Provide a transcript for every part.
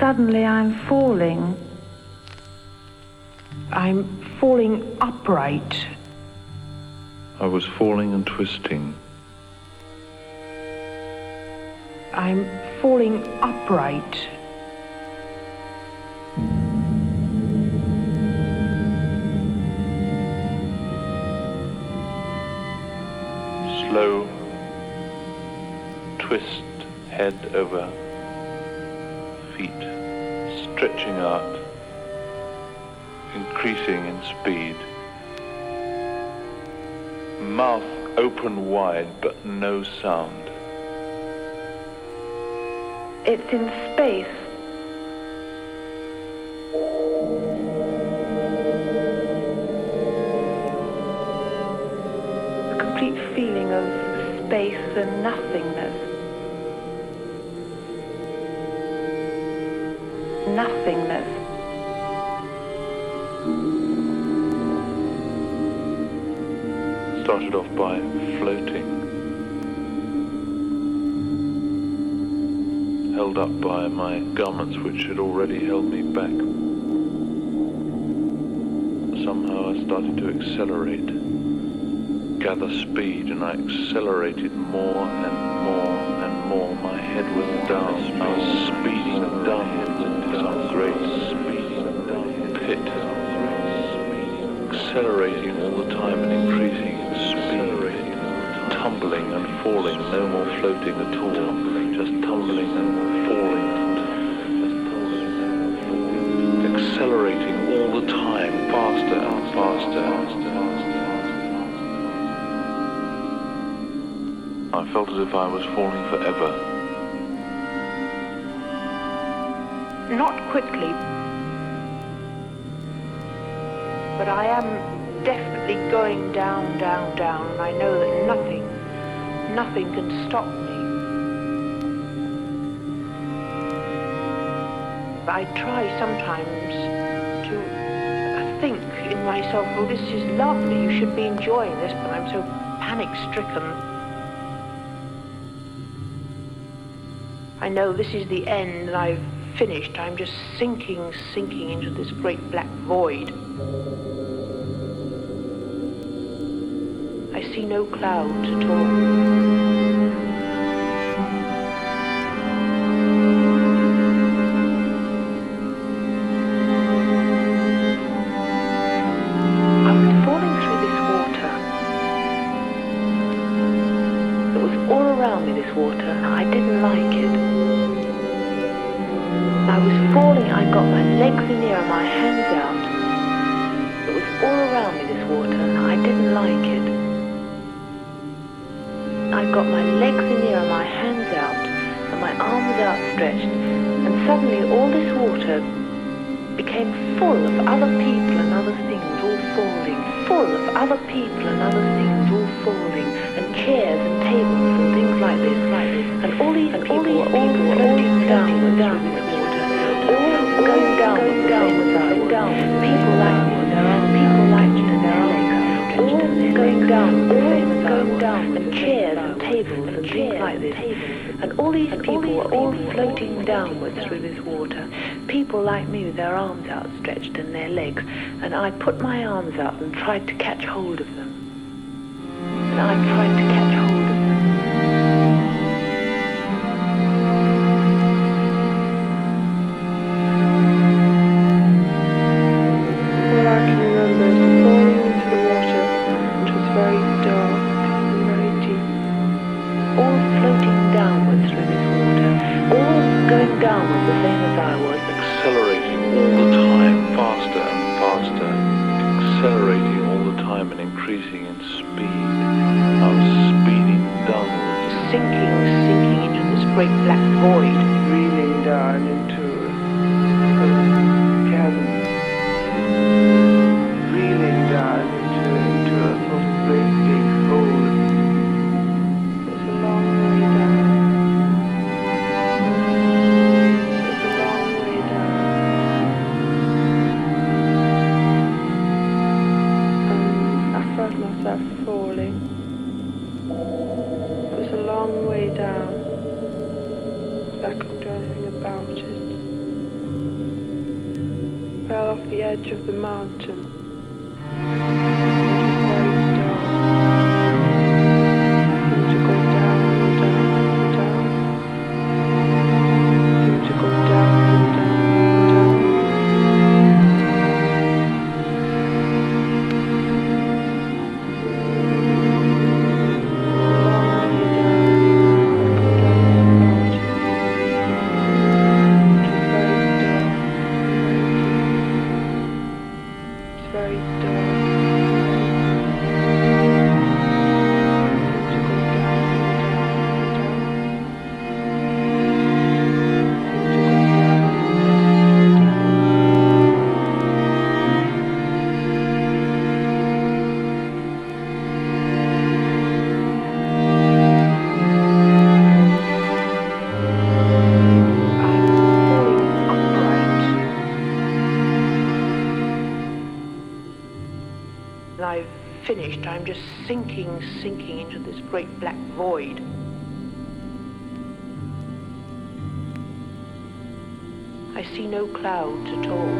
suddenly I'm falling. I'm falling upright. I was falling and twisting. I'm falling upright. Slow twist head over feet, stretching out, increasing in speed. Mouth open wide but no sound. It's in space. A complete feeling of space and nothingness. Nothingness. Started off by floating. Held up by my garments which had already held me back. Somehow I started to accelerate, gather speed, and I accelerated more and more and more. My head was down. I was speeding downwards accelerating all the time and increasing in speed, tumbling and falling, no more floating at all, just tumbling and falling, accelerating all the time, faster and faster. And faster. I felt as if I was falling forever. Not quickly, but I am definitely going down, down, down, and I know that nothing, nothing can stop me. I try sometimes to think in myself, oh, this is lovely, you should be enjoying this, but I'm so panic stricken. I know this is the end and I've finished. I'm just sinking, sinking into this great black void. No clouds at all. I put my arms out and tried to catch sinking, into this great black void. I see no clouds at all.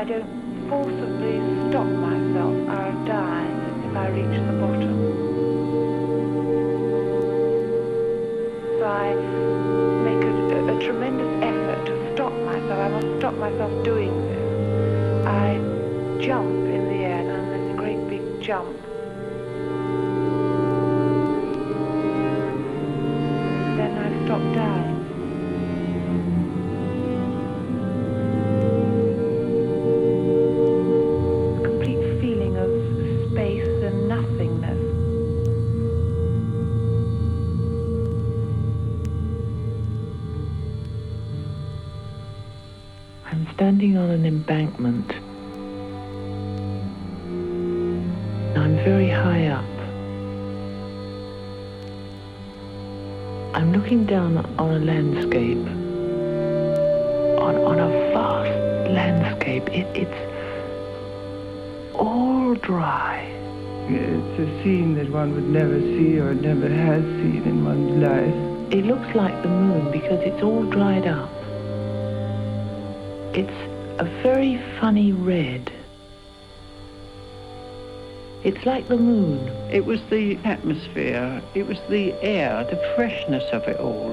I don't forcibly stop myself, I'll die if I reach the bottom. So I make a, a tremendous effort to stop myself. I must stop myself doing this. I jump in the air and there's a great big jump. Then I stop dying. Standing on an embankment. I'm very high up. I'm looking down on a landscape, on, on a vast landscape. It, it's all dry. It's a scene that one would never see or never has seen in one's life. It looks like the moon because it's all dried up. A very funny red. It's like the moon. It was the atmosphere, it was the air, the freshness of it all.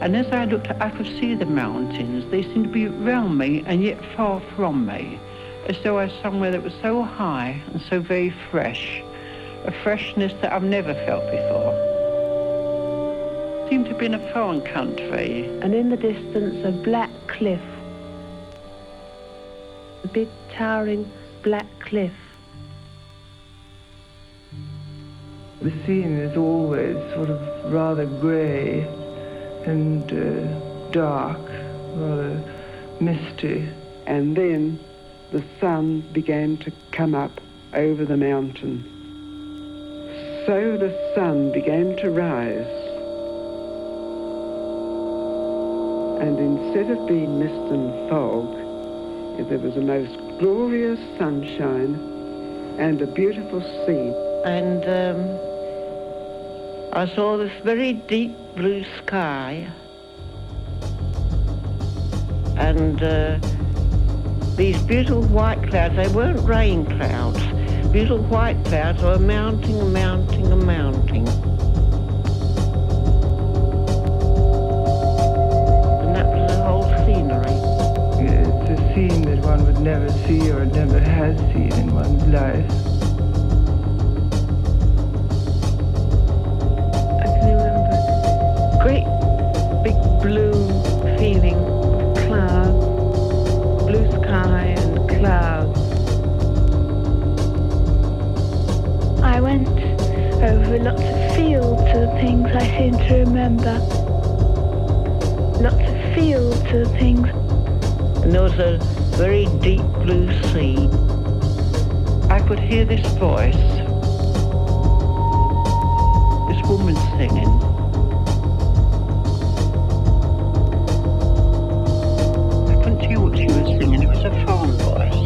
And as I looked, I could see the mountains. They seemed to be around me and yet far from me, as though I was somewhere that was so high and so very fresh, a freshness that I've never felt before. Seemed to be in a foreign country. And in the distance, a black cliff. A big towering black cliff. The scene is always sort of rather grey and uh, dark, rather misty. And then the sun began to come up over the mountain. So the sun began to rise. And instead of being mist and fog, there was a most glorious sunshine and a beautiful sea. and um, I saw this very deep blue sky and uh, these beautiful white clouds. They weren't rain clouds. Beautiful white clouds were mounting mounting mounting. Scene that one would never see or never has seen in one's life. I can remember great big blue feeling of clouds, blue sky and clouds. I went over lots of fields and things I seem to remember. Lots of fields and things. And there was a very deep blue sea. I could hear this voice, this woman singing. I couldn't hear what she was singing, it was a foreign voice.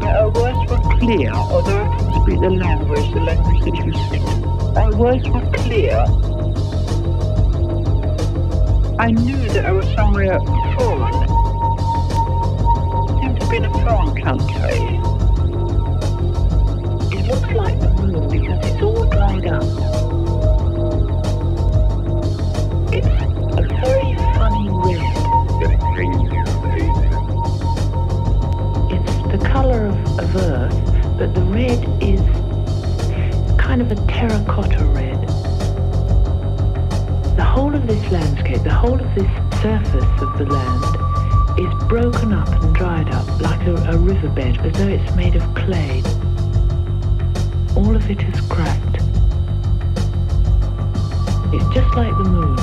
But her words were clear, although I couldn't speak the language, the language that she was singing. Her words were clear. I knew that I was somewhere foreign. Seemed to be in a foreign country. It looks like the moon because it's all dried up. It's a very funny red. It's the colour of, of earth, but the red is kind of a terracotta red. The whole of this landscape, the whole of this surface of the land is broken up and dried up like a, a riverbed as though it's made of clay. All of it is cracked. It's just like the moon.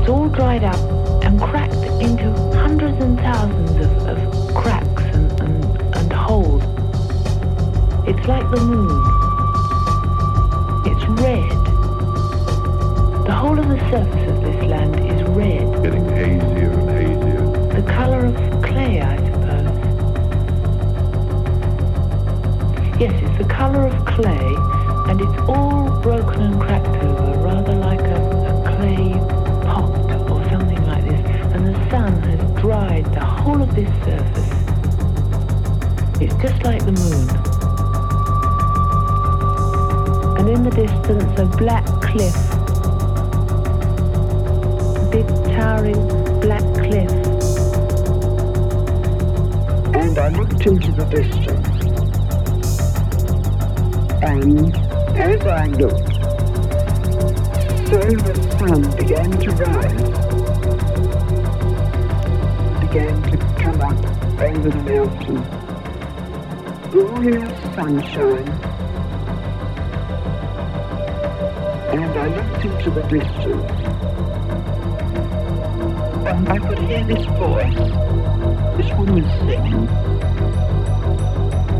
It's all dried up and cracked into hundreds and thousands of, of cracks and, and, and holes. It's like the moon. It's red. The whole of the surface of this land is red. Getting hazier and hazier. The colour of clay, I suppose. Yes, it's the colour of clay, and it's all broken and cracked over, rather like a, a clay pot or something like this. And the sun has dried the whole of this surface. It's just like the moon. And in the distance, a black cliff big towering black cliff. And I looked into the distance. And as I looked, so the sun began to rise, began to come up over the mountain. Glorious sunshine. And I looked into the distance. I could hear this voice, this woman singing.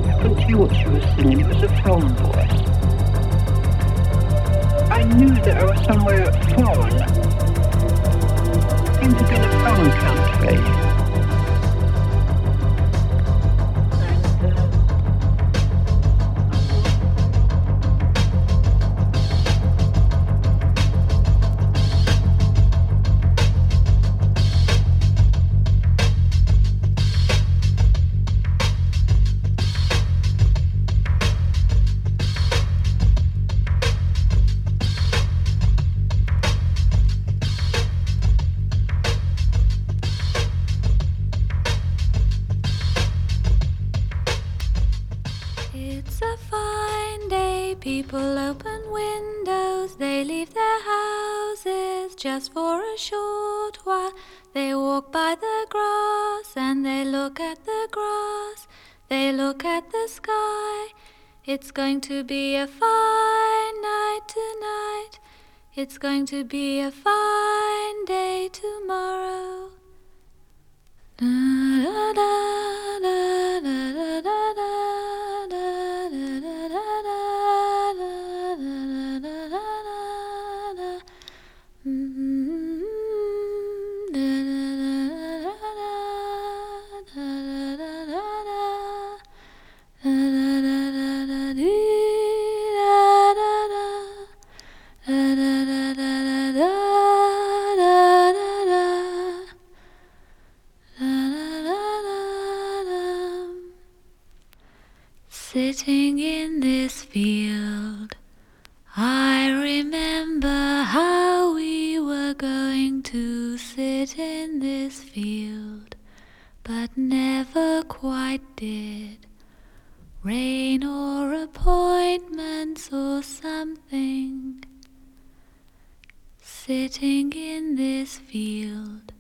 I couldn't hear what she was singing, it was a foreign voice. I knew that I was somewhere foreign. Seemed to be in a foreign country. It's going to be a fine night tonight, it's going to be a fine day tomorrow. Da, da, da, Sitting in this field, I remember how we were going to sit in this field, but never quite did. Rain or appointments or something. Sitting in this field,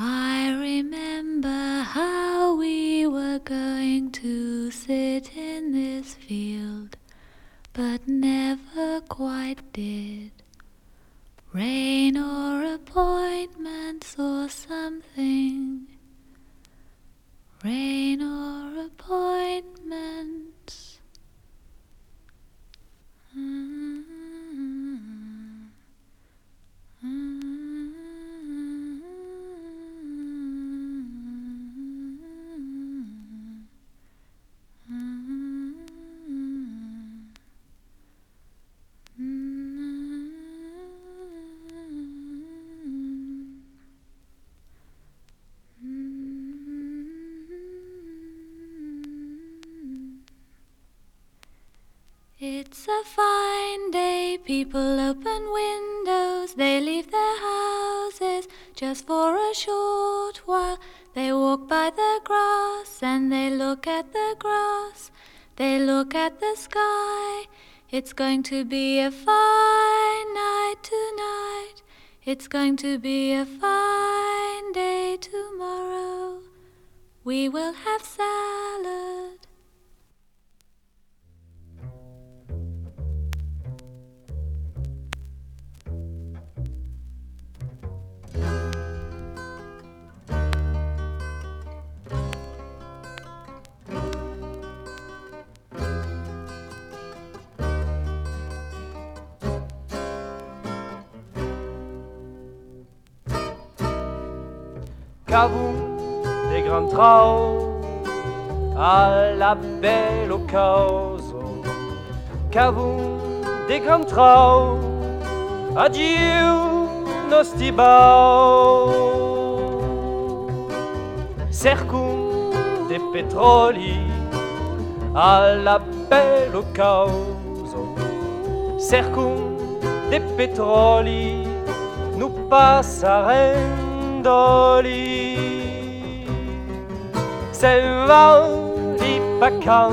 I remember how we were going to sit in this field, but never quite did. Rain or appointments or something. Rain or appointments. Mm-hmm. Look at the grass, they look at the sky. It's going to be a fine night tonight, it's going to be a fine day tomorrow. We will have salad. Qu'avons des grands trous à la belle au cause des grands trous adieu nos stibaux Cercum des pétrolis à la belle au cause Cercum des pétrolis nous passarem doli c'est vendu pas quand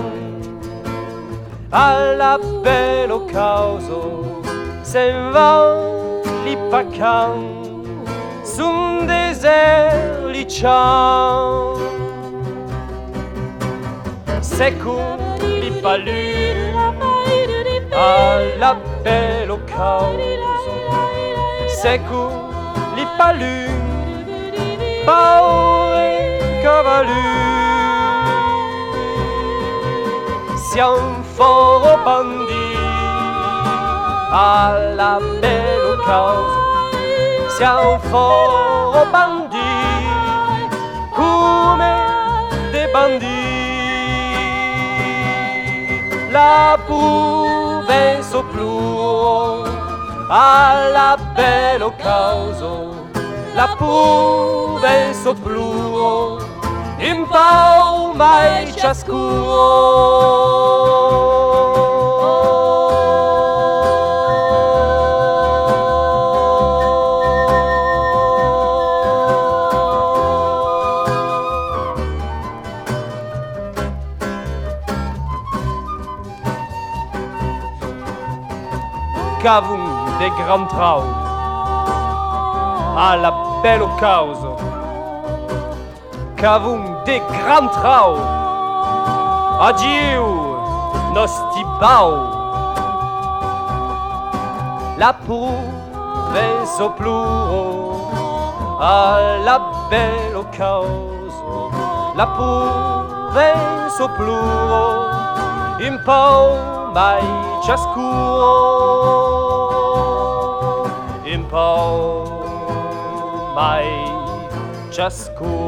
à la belle au chaos. C'est vendu pas quand sous un désert lichant. C'est cool, l'ipalune à la belle au chaos. C'est cool, l'ipalune. Pau et cavalure. Siamo foro bandi alla belle causa Siamo foro bandi come dei bandi La puve sopluo alla belle causa La puve sopluo in pau mai ciascuno. cavum de grand trau à la belle cause cavum de gran trau. Adieu, nosti bau. La provence au pluro, à la belle au causo. La provence au pluro, in pau mai ciascuro. In pau mai ciascuro.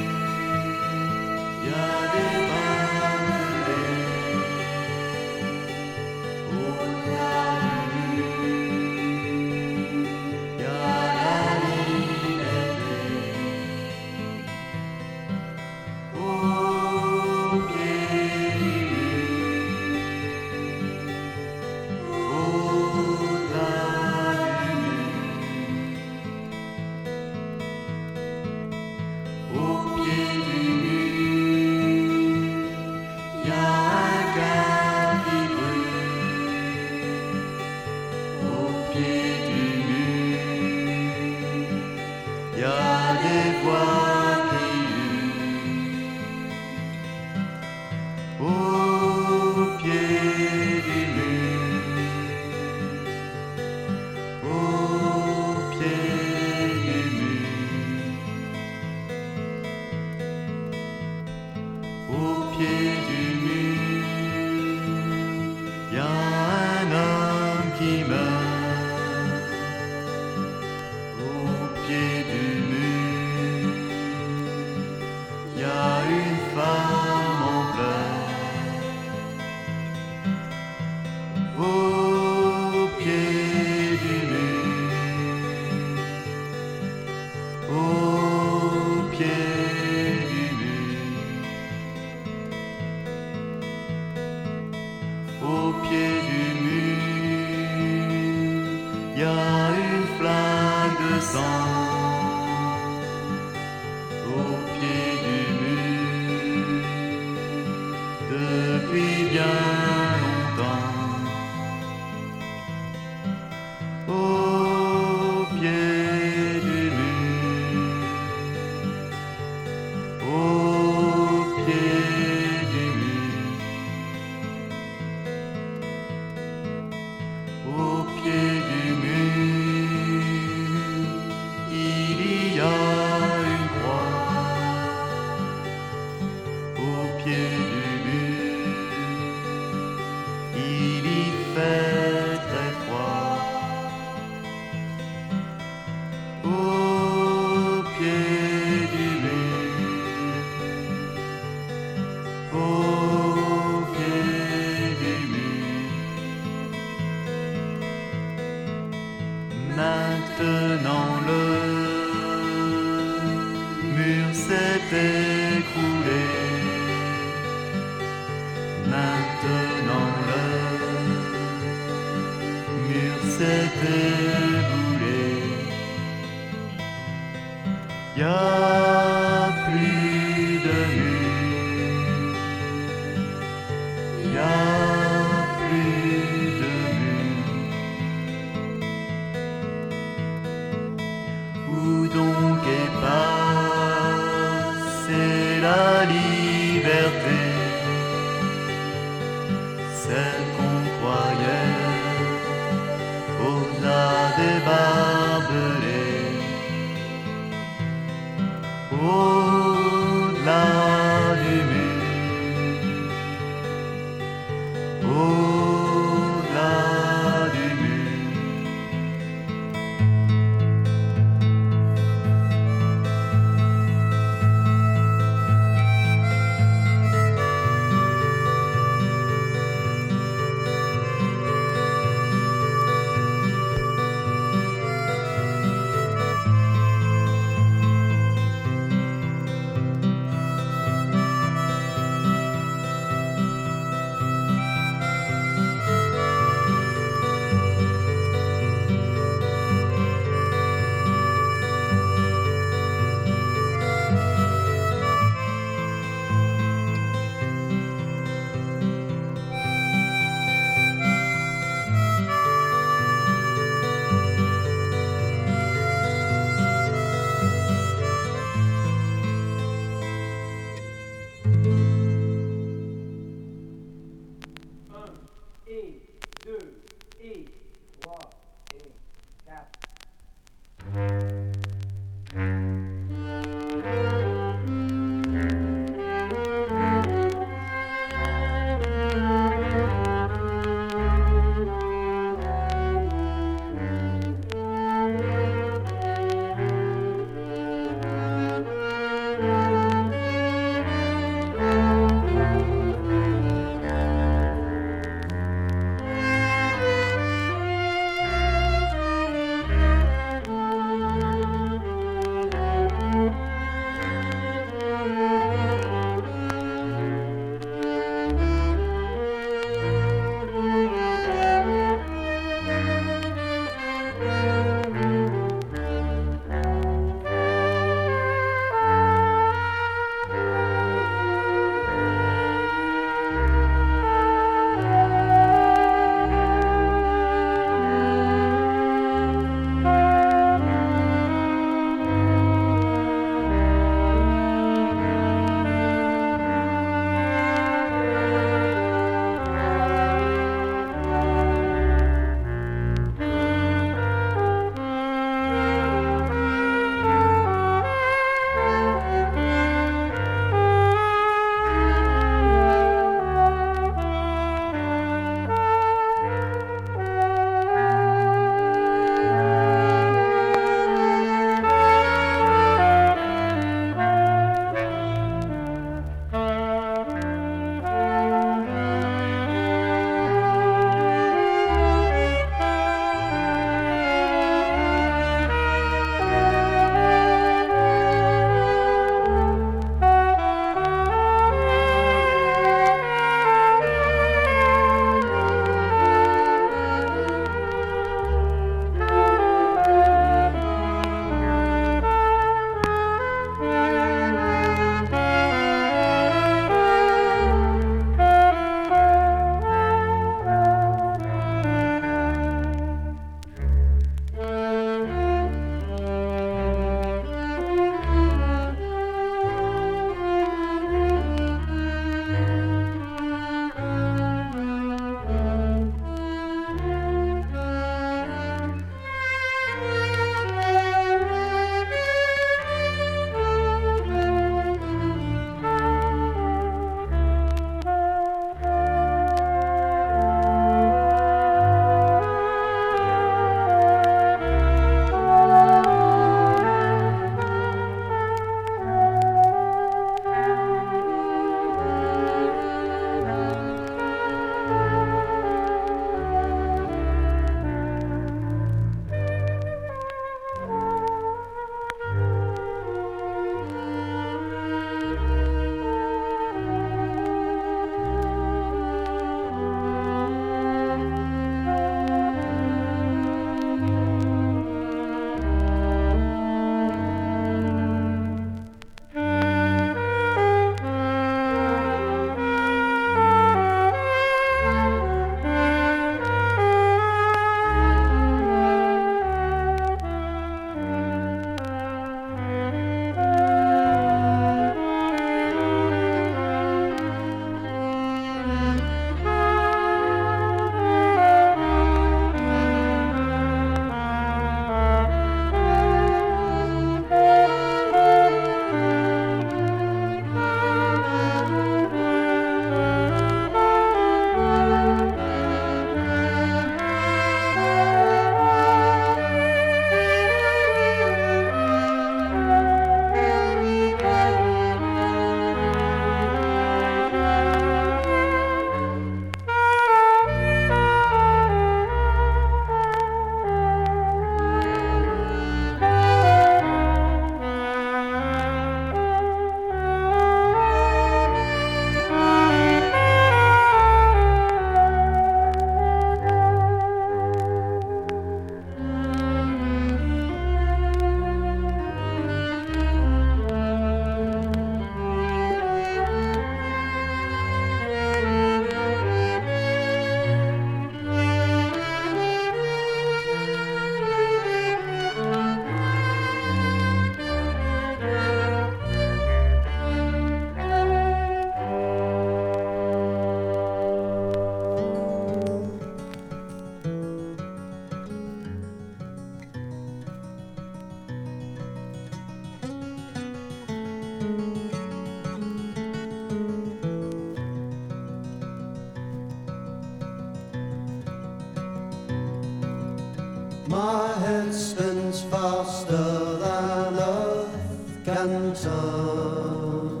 spins faster than earth can turn.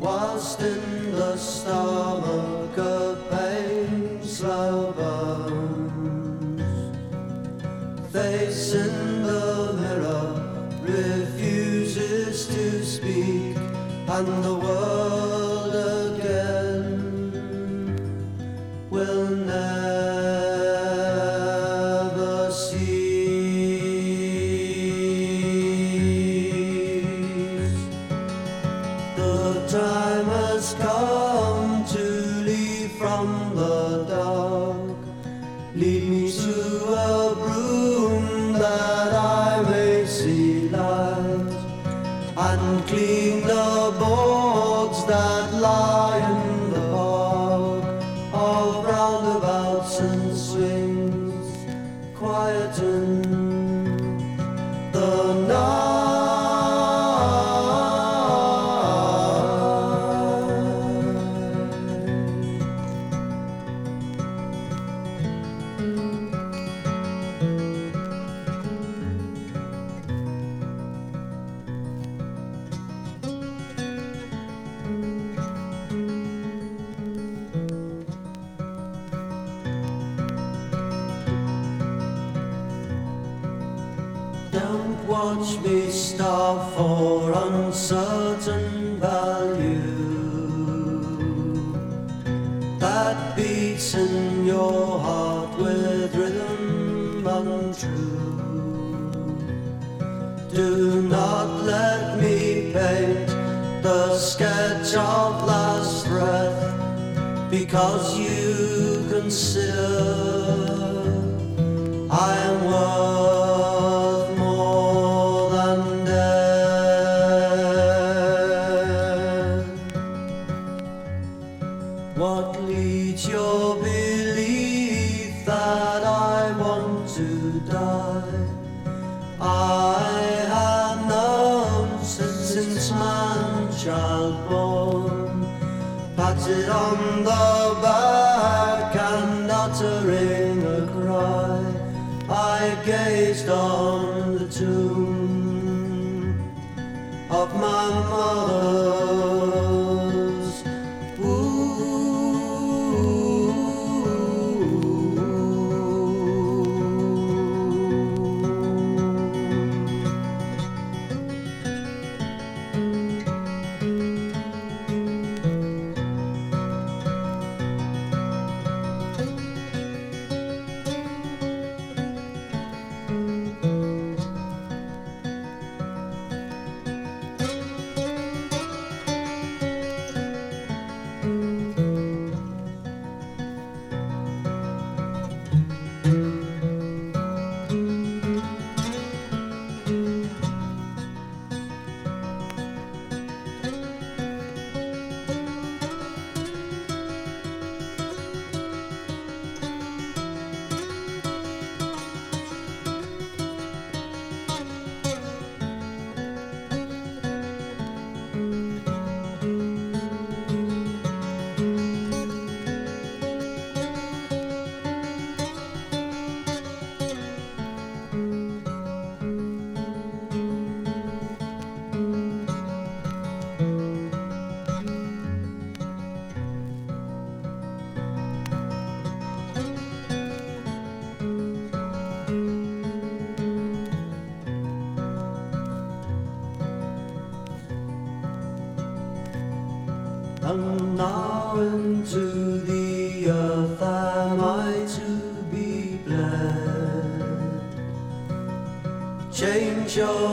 Whilst in the stomach a pain slow burns, face in the mirror refuses to speak, and the world. consider angel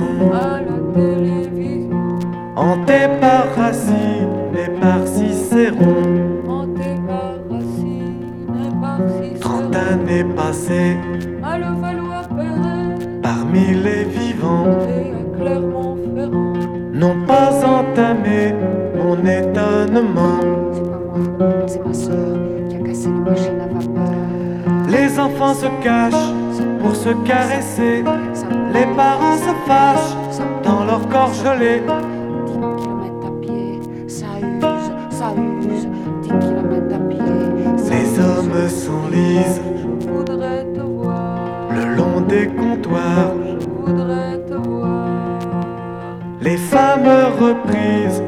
racines. À la télévision. Hanté par Racine et par Cicéron. Trente années passées. À Levallois-Perret. Parmi les vivants. Et à Clermont-Ferrand. N'ont pas entamé mon étonnement. C'est pas moi, c'est ma soeur qui a cassé les machines à vapeur. Les enfants se cachent pour se caresser les parents se fâchent dans leur corps gelé. 10 km à pied, ça use, ça use, 10 km à pied. Les hommes s'enlisent. Je voudrais te voir. Le long des comptoirs. Je voudrais te voir. Les femmes reprises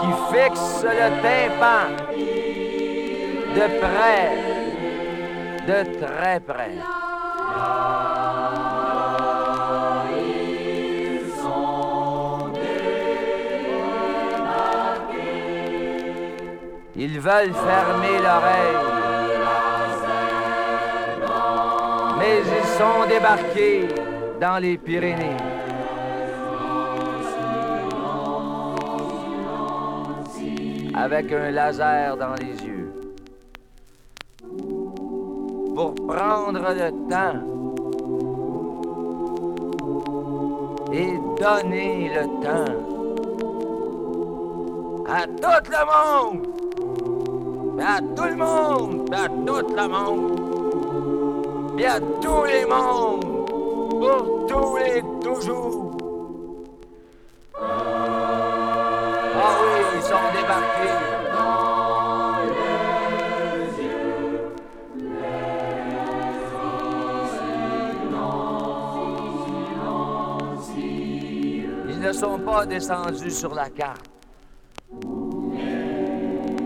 qui fixe le tympan de près, de très près. Ils veulent fermer l'oreille. Sont débarqués dans les Pyrénées. avec un laser dans les yeux. Pour prendre le temps et donner le temps à tout le monde, à tout le monde, à tout le monde, et à tous les mondes, pour tous les toujours. Ah oui, ils sont débarqués. Ils ne sont pas descendus sur la carte.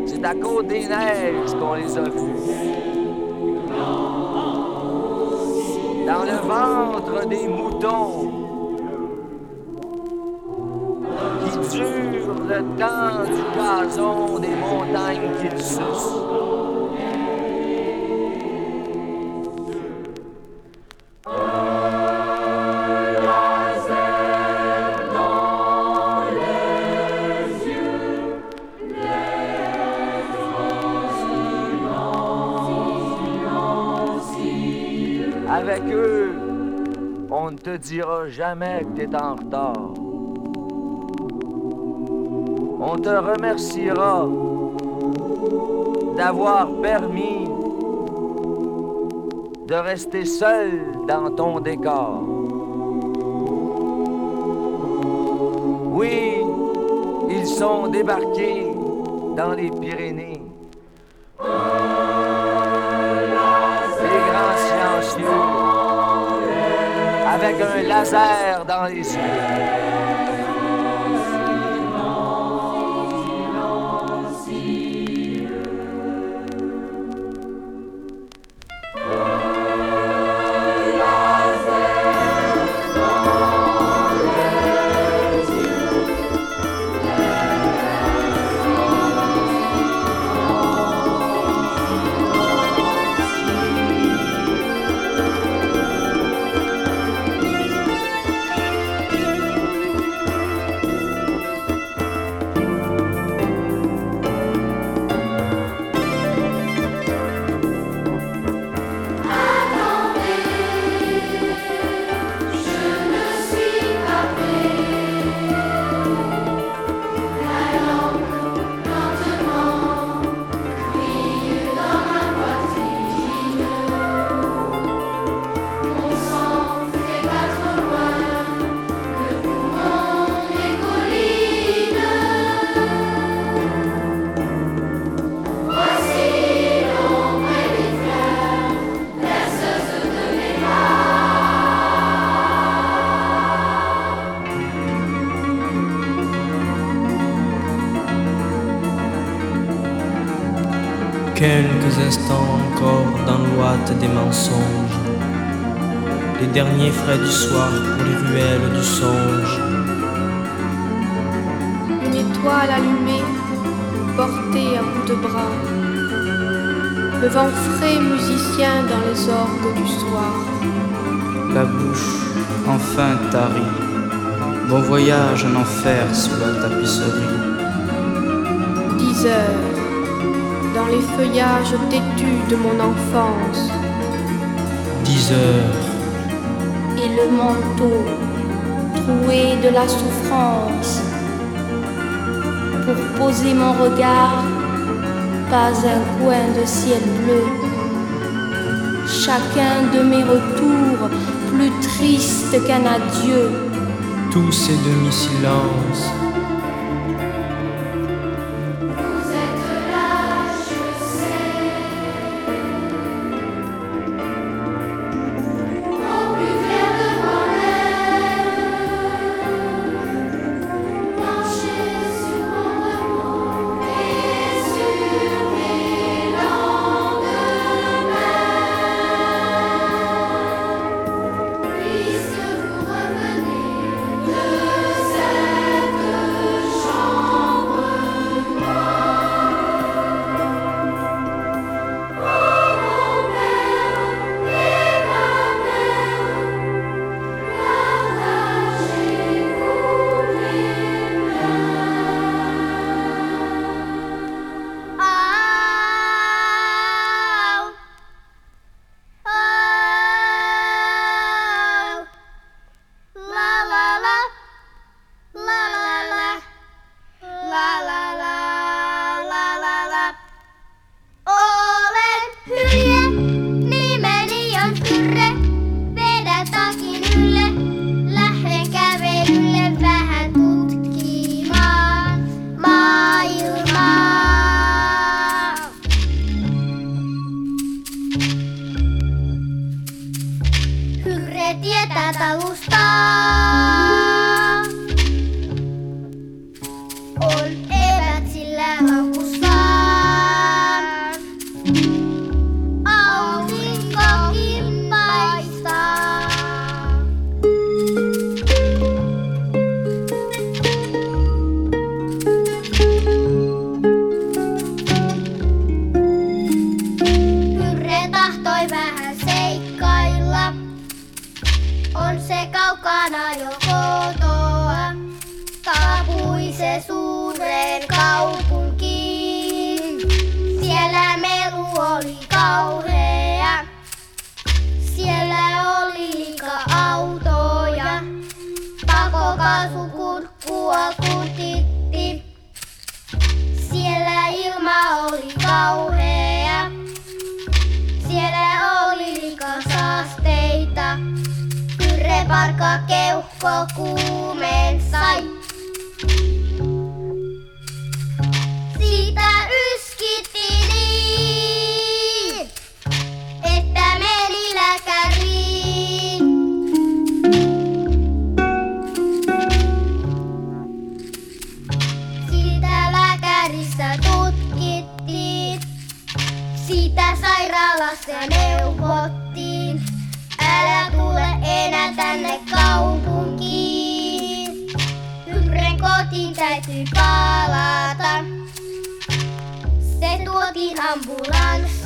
C'est à cause des neiges qu'on les a vus. Dans le ventre des moutons qui durent le temps du gazon des montagnes qu'ils sucent. Avec eux, on ne te dira jamais que t'es en retard. On te remerciera d'avoir permis de rester seul dans ton décor. Oui, ils sont débarqués dans les Pyrénées. Un laser dans les yeux. Quelques instants encore dans l'ouate des mensonges, les derniers frais du soir pour les ruelles du songe. Une étoile allumée, portée à bout de bras, le vent frais musicien dans les orgues du soir. La bouche enfin tarie, bon voyage en enfer sous la tapisserie. Dix heures, les feuillages têtus de mon enfance. Dix heures, et le manteau troué de la souffrance. Pour poser mon regard, pas un coin de ciel bleu. Chacun de mes retours plus triste qu'un adieu. tous ces demi-silences.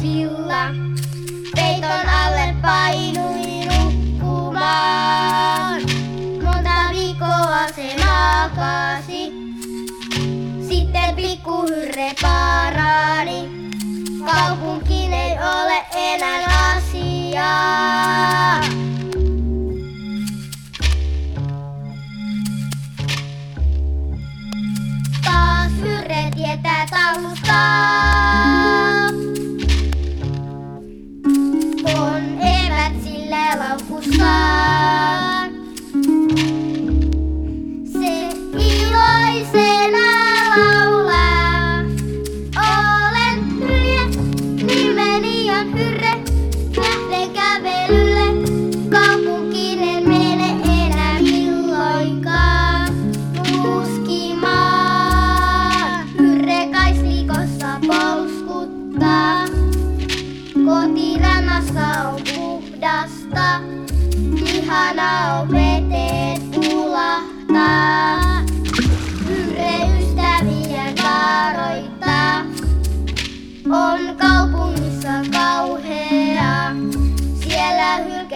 Ambulanssilla. Peiton alle painui nukkumaan. Monta viikkoa se makasi. Sitten pikkuhyrre parani. Kaupunkiin ei ole enää asiaa. Laukussaan.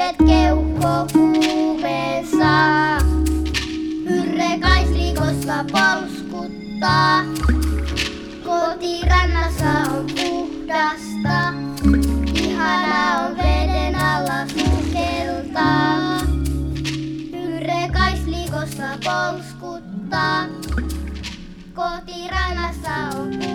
Kädet keuhko kuumensa. Pyrre kaisrikosta polskuttaa. Kotirannassa on puhdasta. Ihana on veden alla sukeltaa. Pyrre kaisrikosta polskuttaa. Kotirannassa on puhdasta.